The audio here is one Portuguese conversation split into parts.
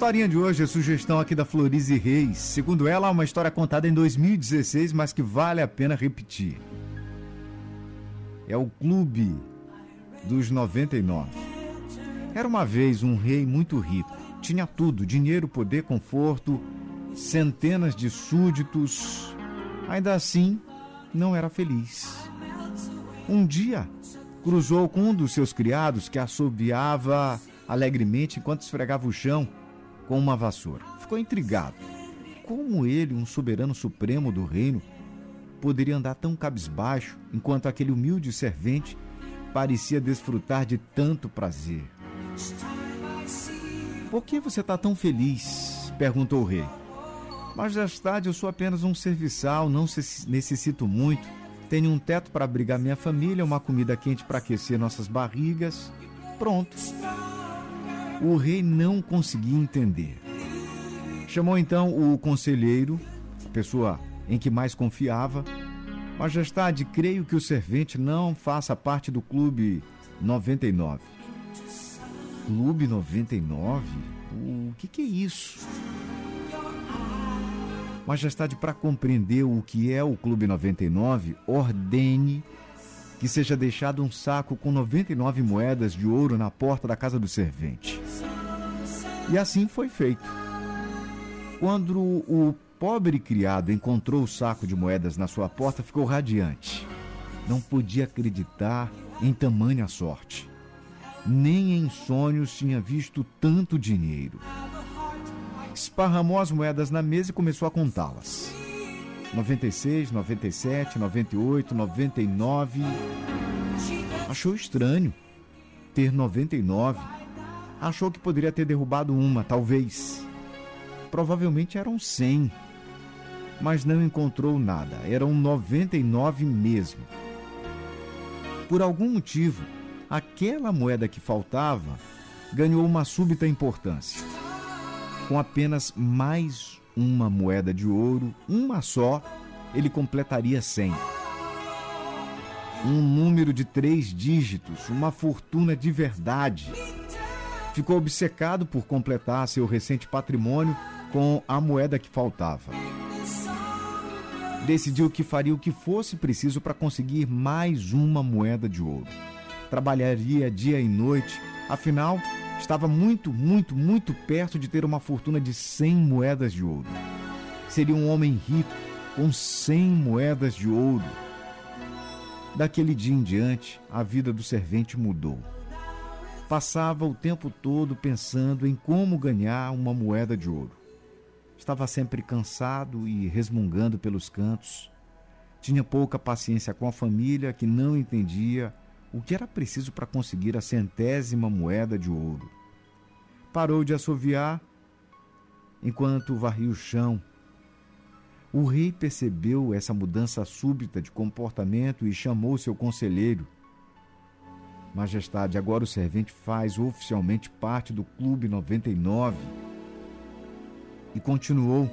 historinha de hoje é sugestão aqui da Florize Reis. Segundo ela, é uma história contada em 2016, mas que vale a pena repetir. É o Clube dos 99. Era uma vez um rei muito rico. Tinha tudo: dinheiro, poder, conforto, centenas de súditos. Ainda assim, não era feliz. Um dia, cruzou com um dos seus criados que assobiava alegremente enquanto esfregava o chão com uma vassoura. Ficou intrigado. Como ele, um soberano supremo do reino, poderia andar tão cabisbaixo enquanto aquele humilde servente parecia desfrutar de tanto prazer? Por que você está tão feliz? perguntou o rei. Majestade, eu sou apenas um serviçal, não necessito muito. Tenho um teto para abrigar minha família, uma comida quente para aquecer nossas barrigas. Pronto. O rei não conseguia entender. Chamou então o conselheiro, a pessoa em que mais confiava. Majestade, creio que o servente não faça parte do clube 99. Clube 99? O que, que é isso? Majestade, para compreender o que é o Clube 99, ordene que seja deixado um saco com 99 moedas de ouro na porta da casa do servente. E assim foi feito. Quando o pobre criado encontrou o saco de moedas na sua porta, ficou radiante. Não podia acreditar em tamanha sorte. Nem em sonhos tinha visto tanto dinheiro esparramou as moedas na mesa e começou a contá-las. 96, 97, 98, 99. Achou estranho ter 99. Achou que poderia ter derrubado uma, talvez. Provavelmente eram 100. Mas não encontrou nada. Eram 99 mesmo. Por algum motivo, aquela moeda que faltava ganhou uma súbita importância com apenas mais uma moeda de ouro, uma só, ele completaria 100. Um número de três dígitos, uma fortuna de verdade. Ficou obcecado por completar seu recente patrimônio com a moeda que faltava. Decidiu que faria o que fosse preciso para conseguir mais uma moeda de ouro. Trabalharia dia e noite, afinal, Estava muito, muito, muito perto de ter uma fortuna de 100 moedas de ouro. Seria um homem rico com 100 moedas de ouro. Daquele dia em diante, a vida do servente mudou. Passava o tempo todo pensando em como ganhar uma moeda de ouro. Estava sempre cansado e resmungando pelos cantos. Tinha pouca paciência com a família que não entendia o que era preciso para conseguir a centésima moeda de ouro. Parou de assoviar enquanto varria o chão. O rei percebeu essa mudança súbita de comportamento e chamou seu conselheiro. Majestade, agora o servente faz oficialmente parte do Clube 99. E continuou: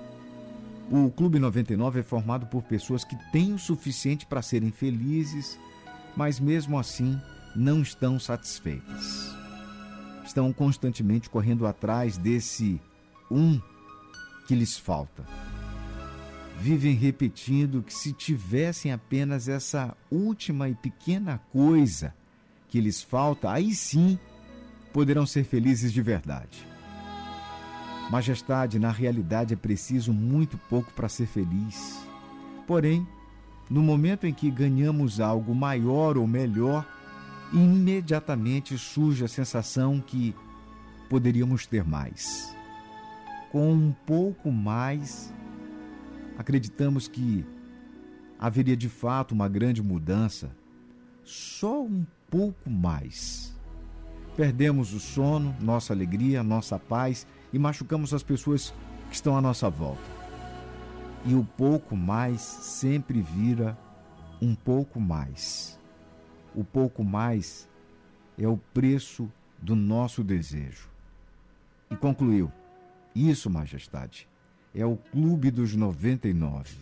O Clube 99 é formado por pessoas que têm o suficiente para serem felizes mas mesmo assim não estão satisfeitas. Estão constantemente correndo atrás desse um que lhes falta. Vivem repetindo que se tivessem apenas essa última e pequena coisa que lhes falta, aí sim poderão ser felizes de verdade. Majestade, na realidade é preciso muito pouco para ser feliz. Porém, no momento em que ganhamos algo maior ou melhor, imediatamente surge a sensação que poderíamos ter mais. Com um pouco mais, acreditamos que haveria de fato uma grande mudança. Só um pouco mais. Perdemos o sono, nossa alegria, nossa paz e machucamos as pessoas que estão à nossa volta e o pouco mais sempre vira um pouco mais. O pouco mais é o preço do nosso desejo. E concluiu: Isso, Majestade, é o Clube dos 99.